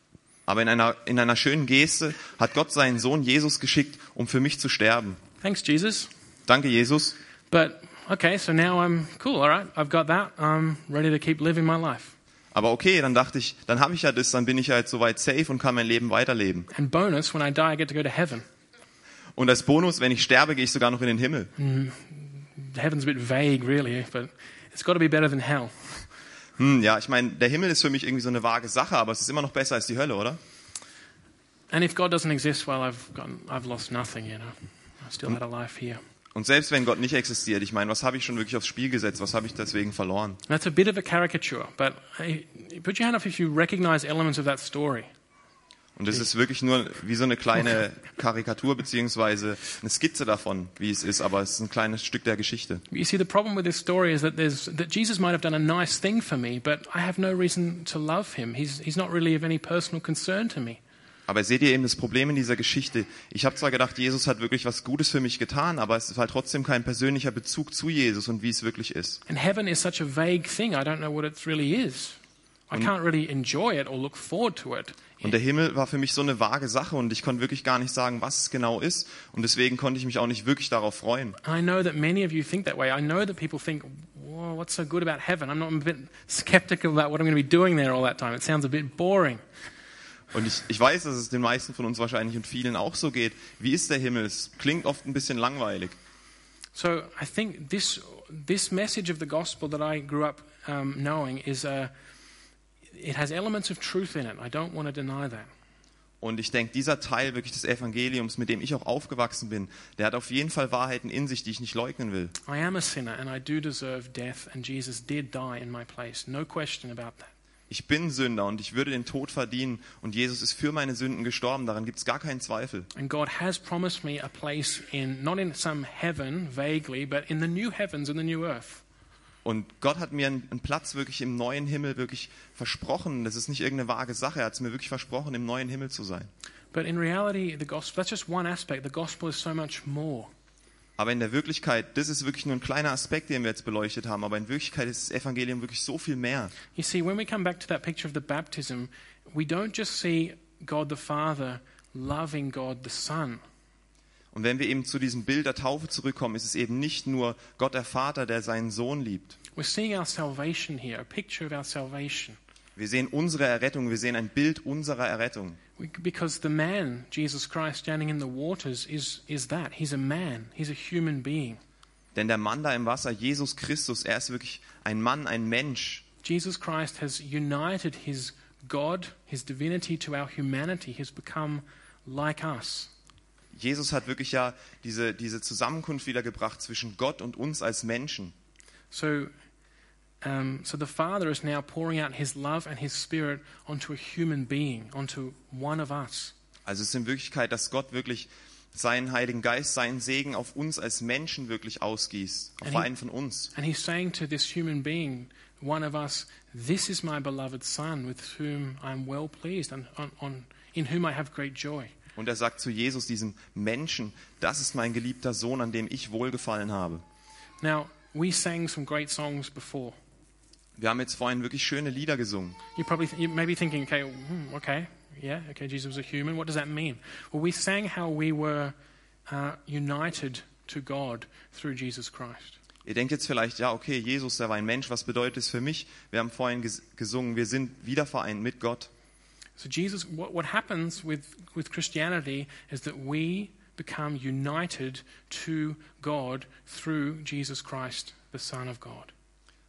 Aber in einer, in einer schönen Geste hat Gott seinen Sohn Jesus geschickt, um für mich zu sterben. Thanks, Jesus. Danke, Jesus. But okay, so now I'm cool, all right? I've got that. I'm ready to keep living my life. Aber okay, dann dachte ich, dann habe ich ja das, dann bin ich ja jetzt soweit safe und kann mein Leben weiterleben. And bonus, when I die, I get to go to heaven. Und als Bonus, wenn ich sterbe, gehe ich sogar noch in den Himmel. Heaven's a bit vague, really, but it's got to be better than hell. Hm, ja, ich meine, der Himmel ist für mich irgendwie so eine vage Sache, aber es ist immer noch besser als die Hölle, oder? And if God doesn't exist, well, I've, got, I've lost nothing, you know. I still had a life here. Und selbst wenn Gott nicht existiert, ich meine, was habe ich schon wirklich aufs Spiel gesetzt? Was habe ich deswegen verloren? That's a bit of a caricature, but hey, put your hand up if you recognize elements of that story. Und das ist wirklich nur wie so eine kleine Karikatur beziehungsweise eine Skizze davon, wie es ist, aber es ist ein kleines Stück der Geschichte. You see, the problem with this story is that, there's, that Jesus might have done a nice thing for me, but I have no reason to love him. He's, he's not really of any personal concern to me. Aber seht ihr eben das Problem in dieser Geschichte? Ich habe zwar gedacht, Jesus hat wirklich was Gutes für mich getan, aber es ist halt trotzdem kein persönlicher Bezug zu Jesus und wie es wirklich ist. And heaven is such a vague thing, I don't know what it really is. I can't really enjoy it or look forward to it. Und der Himmel war für mich so eine vage Sache und ich konnte wirklich gar nicht sagen, was es genau ist. Und deswegen konnte ich mich auch nicht wirklich darauf freuen. I know that many of you think that way. I know that people think, Whoa, what's so good about heaven? I'm not I'm a bit skeptical about what I'm going to be doing there all that time. It sounds a bit boring. Und ich, ich weiß, dass es den meisten von uns wahrscheinlich und vielen auch so geht. Wie ist der Himmel? Es klingt oft ein bisschen langweilig. So I think this this message of the gospel that I grew up um, knowing is uh, it has elements of truth in it. I don't want to deny that. Und ich denke, dieser Teil wirklich des Evangeliums, mit dem ich auch aufgewachsen bin, der hat auf jeden Fall Wahrheiten in sich, die ich nicht leugnen will. I am a sinner and I do deserve death, and Jesus did die in my place. No question about that. Ich bin Sünder und ich würde den Tod verdienen und Jesus ist für meine Sünden gestorben, daran gibt es gar keinen Zweifel. And God has promised me a place in not in some heaven vaguely, but in the new heavens and the new earth. Und Gott hat mir einen, Platz wirklich im neuen Himmel wirklich versprochen. Das ist nicht irgendeine vage Sache, er hat es mir wirklich versprochen, im neuen Himmel zu sein. But in reality, the gospel, that's just one aspect. The gospel is so much more. Aber in der Wirklichkeit, das ist wirklich nur ein kleiner Aspekt, den wir jetzt beleuchtet haben, aber in Wirklichkeit ist das Evangelium wirklich so viel mehr. You see, when we come back to that picture of the baptism, we don't just see God the Father loving God the Son. Und wenn wir eben zu diesem Bild der Taufe zurückkommen, ist es eben nicht nur Gott der Vater, der seinen Sohn liebt. We're seeing our salvation here, a picture of our salvation. Wir sehen unsere Errettung, wir sehen ein Bild unserer Errettung. Because the man, Jesus Christ, standing in the waters, is, is that. He's a man, he's a human being. Denn der Mann da im Wasser, Jesus Christus, er ist wirklich ein Mann, ein Mensch. Jesus Christ has united his God, his divinity, to our humanity. He's become like us. Jesus hat wirklich ja diese, diese Zusammenkunft wiedergebracht zwischen Gott und uns als Menschen. So, um, so the Father is now pouring out His love and His Spirit onto a human being, onto one of us. Also es ist in Wirklichkeit, dass Gott wirklich seinen Heiligen Geist, seinen Segen auf uns als Menschen wirklich ausgießt, auf And he- einen von uns. And He's saying to this human being, one of us, "This is my beloved Son, with whom I am well pleased, and on, on, in whom I have great joy." Und er sagt zu Jesus, diesem Menschen, das ist mein geliebter Sohn, an dem ich wohlgefallen habe. Now, we sang some great songs before. Wir haben jetzt vorhin wirklich schöne Lieder gesungen. You probably you may be thinking, okay, hmm, okay, yeah, okay, Jesus was a human. What does that mean? Well, we sang how we were uh, united to God through Jesus Christ. Ihr denkt jetzt vielleicht, ja, okay, Jesus, der war ein Mensch, was bedeutet es für mich? Wir haben vorhin ges gesungen, wir sind wiedervereint mit Gott. So Jesus, what, what happens with, with Christianity is that we become united to God through Jesus Christ, the Son of God.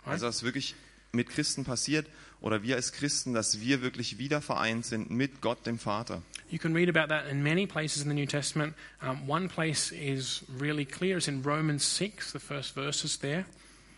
Right? Also was wirklich mit Christen passiert oder wir als Christen, dass wir wirklich wiedervereint sind mit Gott, dem Vater. You can read about that in many places in the New Testament. Um, one place is really clear. It's in Romans 6, the first verses there.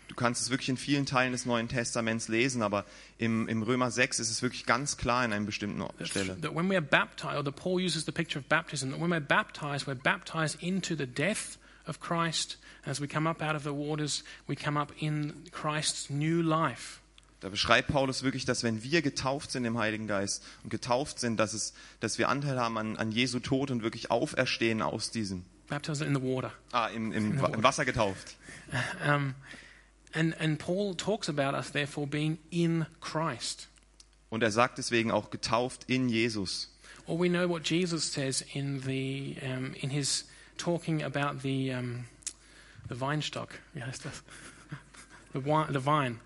Du kannst es wirklich in vielen Teilen des Neuen Testaments lesen, aber im, im Römer 6 ist es wirklich ganz klar in einer bestimmten That, Stelle. that when we're baptized, or the Paul uses the picture of baptism, that when we're baptized, we're baptized into the death of Christ. As we come up out of the waters, we come up in Christ's new life. Da beschreibt Paulus wirklich, dass wenn wir getauft sind im Heiligen Geist und getauft sind, dass, es, dass wir Anteil haben an, an Jesu Tod und wirklich auferstehen aus diesem. Baptized in the water. Ah, im, im, Wa- im Wasser getauft. Um, and, and Paul talks about us, therefore, being in Christ. Und er sagt deswegen auch getauft in Jesus. Or we know what Jesus says in, the, um, in his talking about the, um, the vine stock. Yeah, that's the, the, wi- the vine.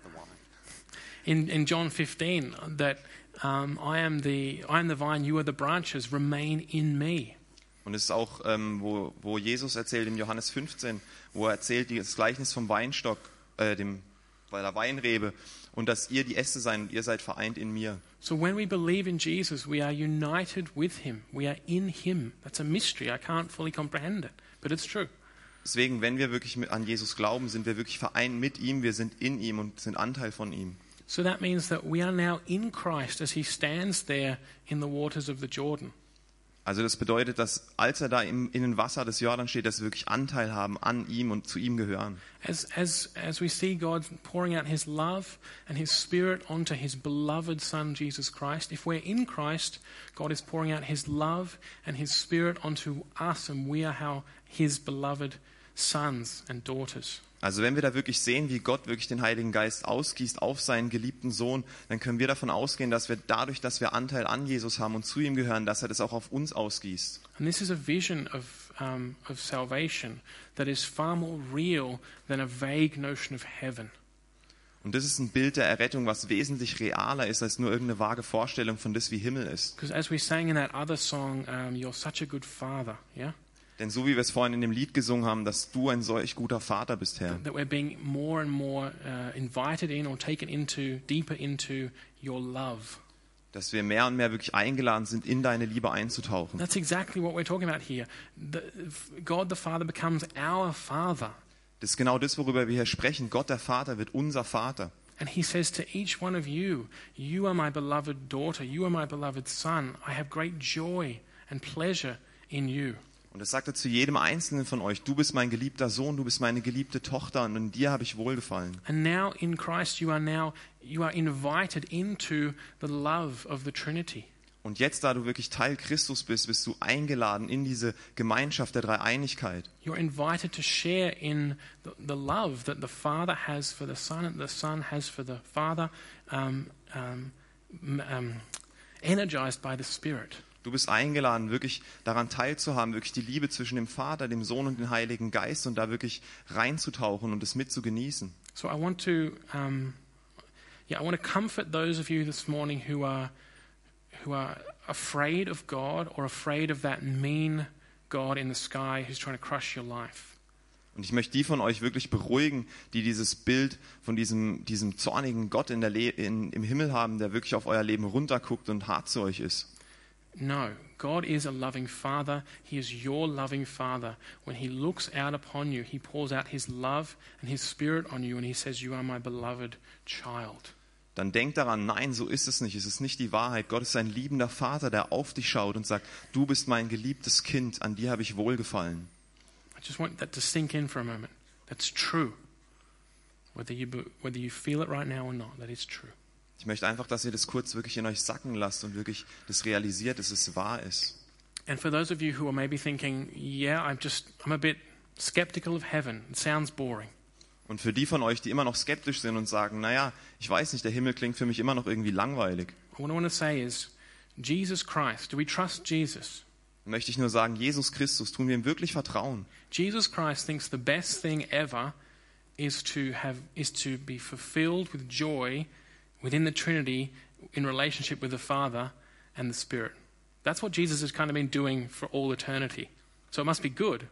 In, in John 15, that um, I, am the, I am the vine, you are the branches, remain in me. Und es ist auch, ähm, wo, wo Jesus erzählt im Johannes 15, wo er erzählt das Gleichnis vom Weinstock, äh, dem, bei der Weinrebe. und dass ihr die Äste seid und ihr seid vereint in mir. So when we believe in Jesus, we are united with him. We are in him. That's a mystery. I can't fully comprehend it, but it's true. Deswegen, wenn wir wirklich an Jesus glauben, sind wir wirklich vereint mit ihm, wir sind in ihm und sind Anteil von ihm. So that means that we are now in Christ as he stands there in the waters of the Jordan. Also das bedeutet, dass als er da im, in den Wasser des Jordan steht, dass wir wirklich Anteil haben an ihm und zu ihm gehören. As, as, as we see God pouring out his love and his spirit onto his beloved Son, Jesus Christ, if we're in Christ, God is pouring out his love and his spirit onto us, and we are how his beloved sons and daughters. Also wenn wir da wirklich sehen, wie Gott wirklich den Heiligen Geist ausgießt auf seinen geliebten Sohn, dann können wir davon ausgehen, dass wir dadurch, dass wir Anteil an Jesus haben und zu ihm gehören, dass er das auch auf uns ausgießt. And this is a vision of, um, of salvation that is far more real than a vague notion of heaven. Und das ist ein Bild der Errettung, was wesentlich realer ist als nur irgendeine vage Vorstellung von das, wie Himmel ist. Because as we sang in that other song, um, You're such a good father, yeah? Denn so wie wir es vorhin in dem Lied gesungen haben, dass du ein solch guter Vater bist, Herr, That we're being more and more uh, invited in or taken into, deeper into your love. dass wir mehr und mehr wirklich eingeladen sind, in deine Liebe einzutauchen. That's exactly what we're talking about here. The, God the Father becomes our Father. Das ist genau das, worüber wir hier sprechen. Gott, der Vater, wird unser Vater. And he says to each one of you, You are my beloved daughter, you are my beloved son. I have great joy and pleasure in you. Und das sagt er zu jedem Einzelnen von euch. Du bist mein geliebter Sohn, du bist meine geliebte Tochter und in dir habe ich Wohlgefallen. And now in Christ you are now you are invited into the love of the Trinity. Und jetzt, da du wirklich Teil Christus bist, bist du eingeladen in diese Gemeinschaft der Dreieinigkeit. You're invited to share in the, the love that the Father has for the Son and the Son has for the Father, um, um, um, energized by the Spirit. Du bist eingeladen, wirklich daran teilzuhaben, wirklich die Liebe zwischen dem Vater, dem Sohn und dem Heiligen Geist und da wirklich reinzutauchen und es mit zu genießen. So I want to, um, yeah, I want to comfort those of you this morning who are who are afraid of God or afraid of that mean God in the sky who's trying to crush your life. Und ich möchte die von euch wirklich beruhigen, die dieses Bild von diesem, diesem zornigen Gott in der Le in, im Himmel haben, der wirklich auf euer Leben runterguckt und hart zu euch ist. No, God is a loving Father. He is your loving Father. When He looks out upon you, He pours out His love and His Spirit on you, and He says, You are my beloved child. Dann denkt daran, nein, so ist es nicht. Es ist nicht die Wahrheit. Gott ist ein liebender Vater, der auf dich schaut und sagt, du bist mein geliebtes Kind, an dir habe ich wohlgefallen. I just want that to sink in for a moment. That's true. Whether you, whether you feel it right now or not, that is true. Ich möchte einfach, dass ihr das kurz wirklich in euch sacken lasst und wirklich das realisiert, dass es wahr ist. And for those of you who are maybe thinking, yeah, I'm just, I'm a bit skeptical of heaven. It sounds boring. Und für die von euch, die immer noch skeptisch sind und sagen, naja, ich weiß nicht, der Himmel klingt für mich immer noch irgendwie langweilig, What I want to say is, Jesus Christ, do we trust Jesus? möchte ich nur sagen, Jesus Christus, tun wir ihm wirklich vertrauen. Jesus Christ thinks the best thing ever is to have is to be fulfilled with joy within the Trinity in relationship with the Father and the Spirit. That's what Jesus has kind of been doing for all eternity. So it must be good.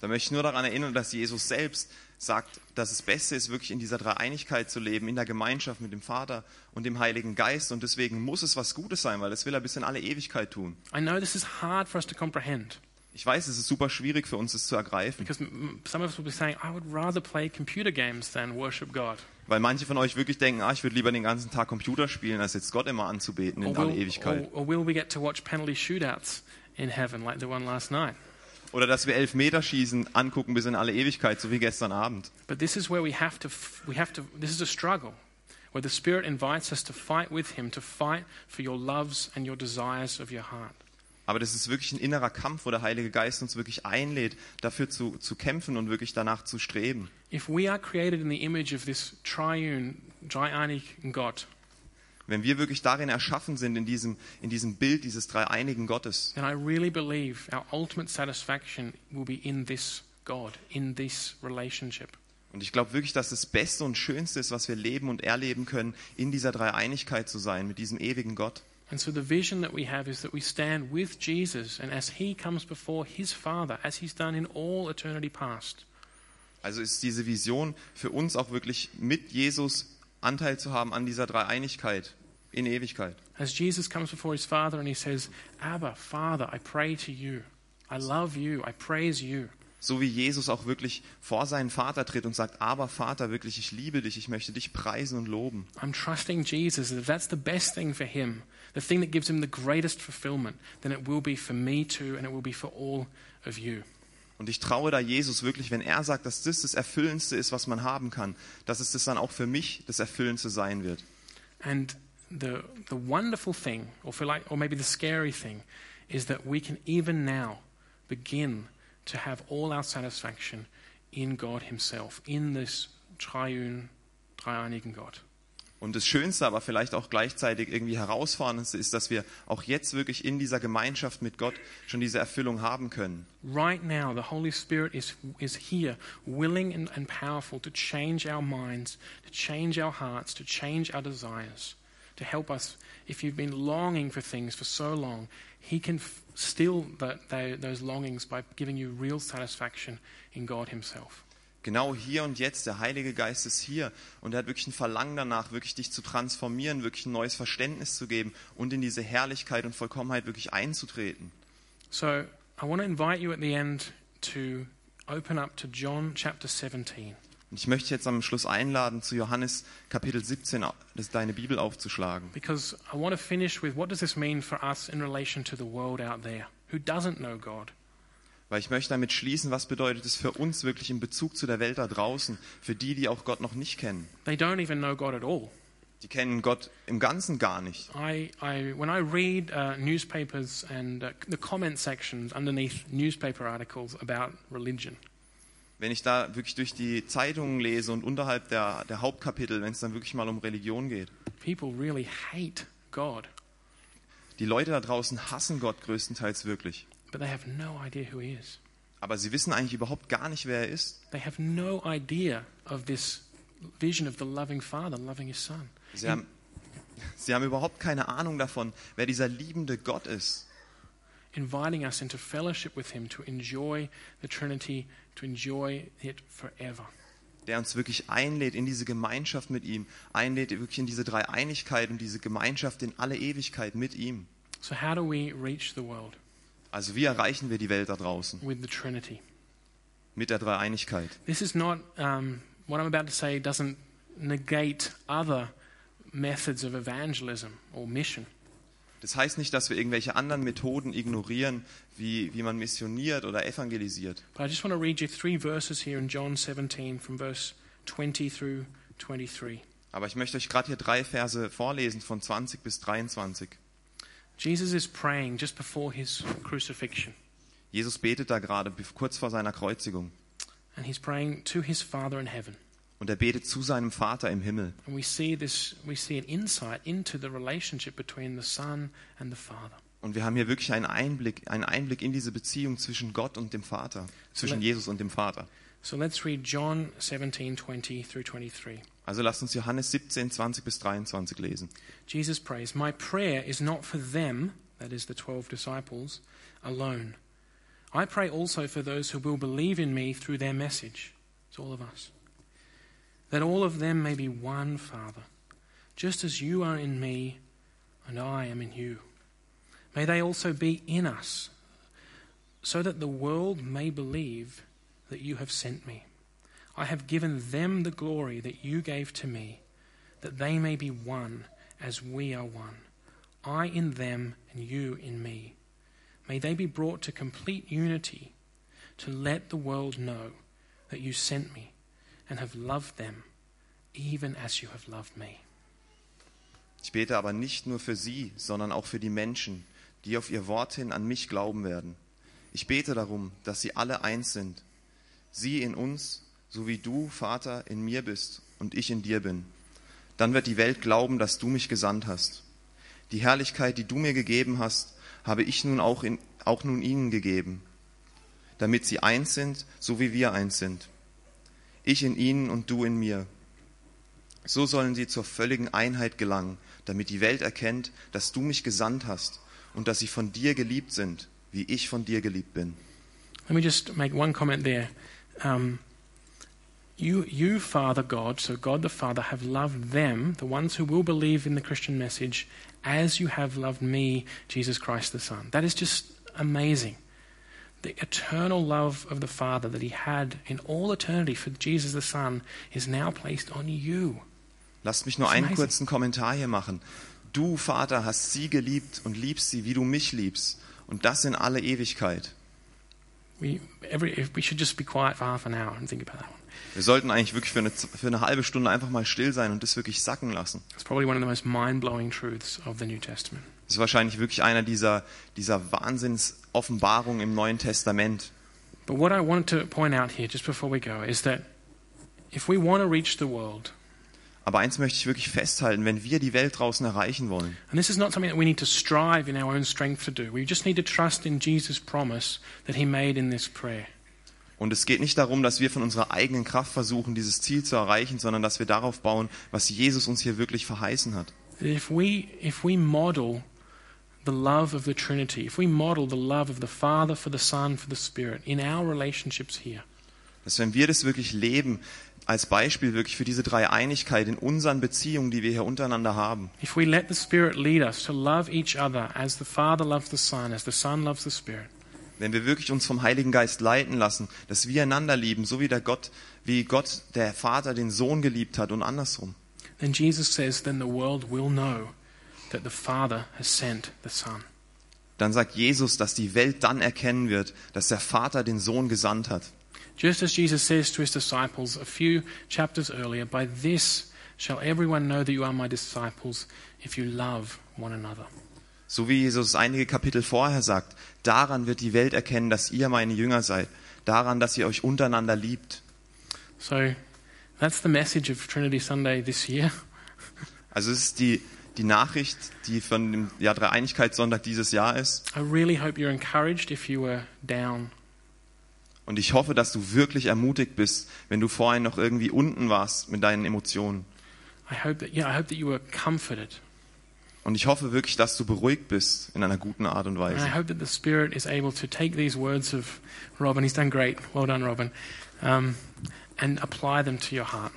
Da möchte ich nur daran erinnern, dass Jesus selbst sagt, dass das Beste ist, wirklich in dieser Dreieinigkeit zu leben, in der Gemeinschaft mit dem Vater und dem Heiligen Geist. Und deswegen muss es was Gutes sein, weil das will er bis in alle Ewigkeit tun. I know this is hard for us to comprehend Ich weiß, es ist super schwierig für uns, das zu ergreifen, because some of us will be saying, I would rather play computer games than worship God. Weil manche von euch wirklich denken, ah, ich würde lieber den ganzen Tag Computer spielen, als jetzt Gott immer anzubeten in alle Ewigkeit. or, or will we get to watch penalty shootouts in heaven like the one last night? Oder dass wir Elfmeterschießen angucken bis in alle Ewigkeit, so wie gestern Abend. But this is where we have to, we have to, this is a struggle where the Spirit invites us to fight with Him, to fight for your loves and your desires of your heart. Aber das ist wirklich ein innerer Kampf, wo der Heilige Geist uns wirklich einlädt, dafür zu, zu kämpfen und wirklich danach zu streben. Wenn wir wirklich darin erschaffen sind, in diesem, in diesem Bild dieses dreieinigen Gottes, then I really believe our ultimate satisfaction will be in this God, in this relationship. und ich glaube wirklich, dass das Beste und Schönste ist, was wir leben und erleben können, in dieser Dreieinigkeit zu sein, mit diesem ewigen Gott. And so the vision that we have is that we stand with Jesus, and as He comes before His Father, as He's done in all eternity past, Also ist diese Vision für uns auch wirklich mit Jesus Anteil zu haben an dieser Dreieinigkeit in Ewigkeit. As Jesus comes before his Father and he says, Abba, Father, I pray to you. I love you. I praise you. So wie Jesus auch wirklich vor seinen Vater tritt und sagt, aber Vater, wirklich, ich liebe dich, ich möchte dich preisen und loben. I'm trusting Jesus. If that's the best thing for him, the thing that gives him the greatest fulfillment, then it will be for me too, and it will be for all of you. Und ich traue da Jesus wirklich, wenn er sagt, dass das das Erfüllendste ist, was man haben kann, dass es das dann auch für mich das Erfüllendste sein wird. And the the wonderful thing, or for like, or maybe the scary thing, is that we can even now begin to have all our satisfaction in God Himself, in this triune, dreieinigen Gott. Und das Schönste, aber vielleicht auch gleichzeitig irgendwie herausforderndste ist, dass wir auch jetzt wirklich in dieser Gemeinschaft mit Gott schon diese Erfüllung haben können. Right now, the Holy Spirit is, is here, willing and, and powerful to change our minds, to change our hearts, to change our desires, to help us. If you've been longing for things for so long, He can still those longings by giving you real satisfaction in God Himself. Genau hier und jetzt, der Heilige Geist ist hier und er hat wirklich ein Verlangen danach, wirklich dich zu transformieren, wirklich ein neues Verständnis zu geben und in diese Herrlichkeit und Vollkommenheit wirklich einzutreten. So I want to invite you at the end to open up to John chapter 17. Und ich möchte jetzt am Schluss einladen, zu Johannes Kapitel 17 das deine Bibel aufzuschlagen. Because I want to finish with what does this mean for us in relation to the world out there who doesn't know God? Weil ich möchte damit schließen, was bedeutet es für uns wirklich in Bezug zu der Welt da draußen, für die, die auch Gott noch nicht kennen. They don't even know God at all. Die kennen Gott im Ganzen gar nicht. I, I, when I read uh, newspapers and uh, the comment sections underneath newspaper articles about religion, Wenn ich da wirklich durch die Zeitungen lese und unterhalb der, der Hauptkapitel, wenn es dann wirklich mal um Religion geht, people really hate God, die Leute da draußen hassen Gott größtenteils wirklich. But they have no idea who He is. Aber sie wissen eigentlich überhaupt gar nicht, wer er ist. They have no idea of this vision of the loving Father loving His Son. Sie haben, sie haben überhaupt keine Ahnung davon, wer dieser liebende Gott ist. inviting us into fellowship with Him to enjoy the Trinity, to enjoy it forever. Der uns wirklich einlädt in diese Gemeinschaft mit ihm, einlädt wirklich in diese Dreieinigkeit und diese Gemeinschaft in alle Ewigkeit mit ihm. So, how do we reach the world Also wie erreichen wir die Welt da draußen? with the Trinity? Mit der Dreieinigkeit. This is not, um, what I'm about to say doesn't negate other methods of evangelism or mission. Das heißt nicht, dass wir irgendwelche anderen Methoden ignorieren, wie, wie man missioniert oder evangelisiert. But I just want to read you three verses here in John 17 from verse 20 through 23. Aber ich möchte euch gerade hier drei Verse vorlesen von 20 bis 23. Jesus is praying just before his crucifixion, Jesus betet da gerade kurz vor seiner Kreuzigung. and he's praying to his Father in heaven. Und er betet zu seinem Vater im Himmel. And we see this, we see an insight into the relationship between the Son and the Father. Und wir haben hier wirklich einen Einblick, einen Einblick in diese Beziehung zwischen Gott und dem Vater, zwischen Jesus und dem Vater. So let's read John 17, 20 through 23. Also lasst uns Johannes 17, 20 bis 23 lesen. Jesus prays, My prayer is not for them, that is the twelve disciples, alone. I pray also for those who will believe in me through their message. It's all of us. That all of them may be one, Father, just as you are in me and I am in you. May they also be in us, so that the world may believe that you have sent me. I have given them the glory that you gave to me, that they may be one as we are one. I in them and you in me. May they be brought to complete unity to let the world know that you sent me and have loved them even as you have loved me. Ich bete aber nicht nur für sie, sondern auch für die Menschen, die auf ihr Wort hin an mich glauben werden. Ich bete darum, dass sie alle eins sind. Sie in uns, so wie du, Vater, in mir bist und ich in dir bin. Dann wird die Welt glauben, dass du mich gesandt hast. Die Herrlichkeit, die du mir gegeben hast, habe ich nun auch, in, auch nun ihnen gegeben, damit sie eins sind, so wie wir eins sind. Ich in ihnen und du in mir. So sollen sie zur völligen Einheit gelangen, damit die Welt erkennt, dass du mich gesandt hast und dass sie von dir geliebt sind, wie ich von dir geliebt bin. Let me just make one comment there. Um, You, you, Father God, so God the Father, have loved them, the ones who will believe in the Christian message, as you have loved me, Jesus Christ the Son. That is just amazing. The eternal love of the Father that he had in all eternity for Jesus the Son is now placed on you. Lasst mich nur einen kurzen Kommentar hier machen. Du, Vater, hast sie geliebt und liebst sie, wie du mich liebst. Und das in alle Ewigkeit. We, every, we should just be quiet for half an hour and think about that one. Wir sollten eigentlich wirklich für eine, für eine halbe Stunde einfach mal still sein und das wirklich sacken lassen. It's probably one of the most mind blowing truths of the New Testament. Das ist wahrscheinlich wirklich einer dieser, dieser Wahnsinns-Offenbarungen im Neuen Testament. But what I wanted to point out here, just before we go, is that if we want to reach the world, Aber eins möchte ich wirklich festhalten, wenn wir die Welt draußen erreichen wollen, and this is not something that we need to strive in our own strength to do, we just need to trust in Jesus' promise that he made in this prayer. Und es geht nicht darum, dass wir von unserer eigenen Kraft versuchen, dieses Ziel zu erreichen, sondern dass wir darauf bauen, was Jesus uns hier wirklich verheißen hat. If we, if we model the love of the Trinity, if we model the love of the Father for the Son for the Spirit in our relationships here, Dass wenn wir das wirklich leben, als Beispiel wirklich für diese Dreieinigkeit in unseren Beziehungen, die wir hier untereinander haben, if we let the Spirit lead us to love each other as the Father loves the Son, as the Son loves the Spirit, wenn wir wirklich uns vom Heiligen Geist leiten lassen, dass wir einander lieben, so wie der Gott, wie Gott der Vater den Sohn geliebt hat und andersrum, then Jesus says, then the world will know that the Father has sent the Son. dann sagt Jesus, dass die Welt dann erkennen wird, dass der Vater den Sohn gesandt hat. Just as Jesus says to his disciples a few chapters earlier, by this shall everyone know that you are my disciples if you love one another. So wie Jesus einige Kapitel vorher sagt, daran wird die Welt erkennen, dass ihr meine Jünger seid, daran, dass ihr euch untereinander liebt. So that's the message of Trinity Sunday this year. Also es ist die, die Nachricht, die von dem ja, Dreieinigkeitssonntag dieses Jahr ist. I really hope you're encouraged if you were down. Und ich hoffe, dass du wirklich ermutigt bist, wenn du vorhin noch irgendwie unten warst mit deinen Emotionen. I hope that yeah, I hope that you were comforted. Und ich hoffe wirklich, dass du beruhigt bist in einer guten Art und And I Weise. hope that the Spirit is able to take these words of Robin, he's done great, well done, Robin, um, and apply them to your heart.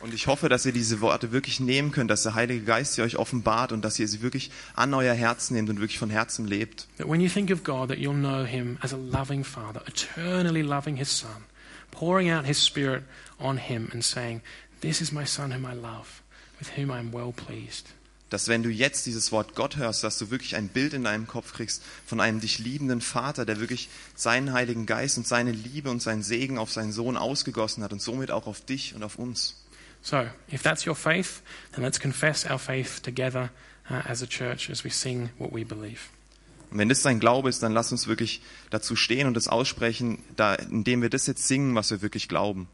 Und ich hoffe, dass ihr diese Worte wirklich nehmen könnt, dass der Heilige Geist sie euch offenbart und dass ihr sie wirklich an euer Herz nehmt und wirklich von Herzen lebt. That when you think of God, that you'll know Him as a loving Father, eternally loving His Son, pouring out His Spirit on Him and saying, This is my Son whom I love, with whom I am well pleased. Dass wenn du jetzt dieses Wort Gott hörst, dass du wirklich ein Bild in deinem Kopf kriegst von einem dich liebenden Vater, der wirklich seinen Heiligen Geist und seine Liebe und seinen Segen auf seinen Sohn ausgegossen hat und somit auch auf dich und auf uns. So, if that's your faith, then let's confess our faith together uh, as a church as we sing what we believe. Und wenn das dein Glaube ist, dann lass uns wirklich dazu stehen und das aussprechen, da, indem wir das jetzt singen, was wir wirklich glauben.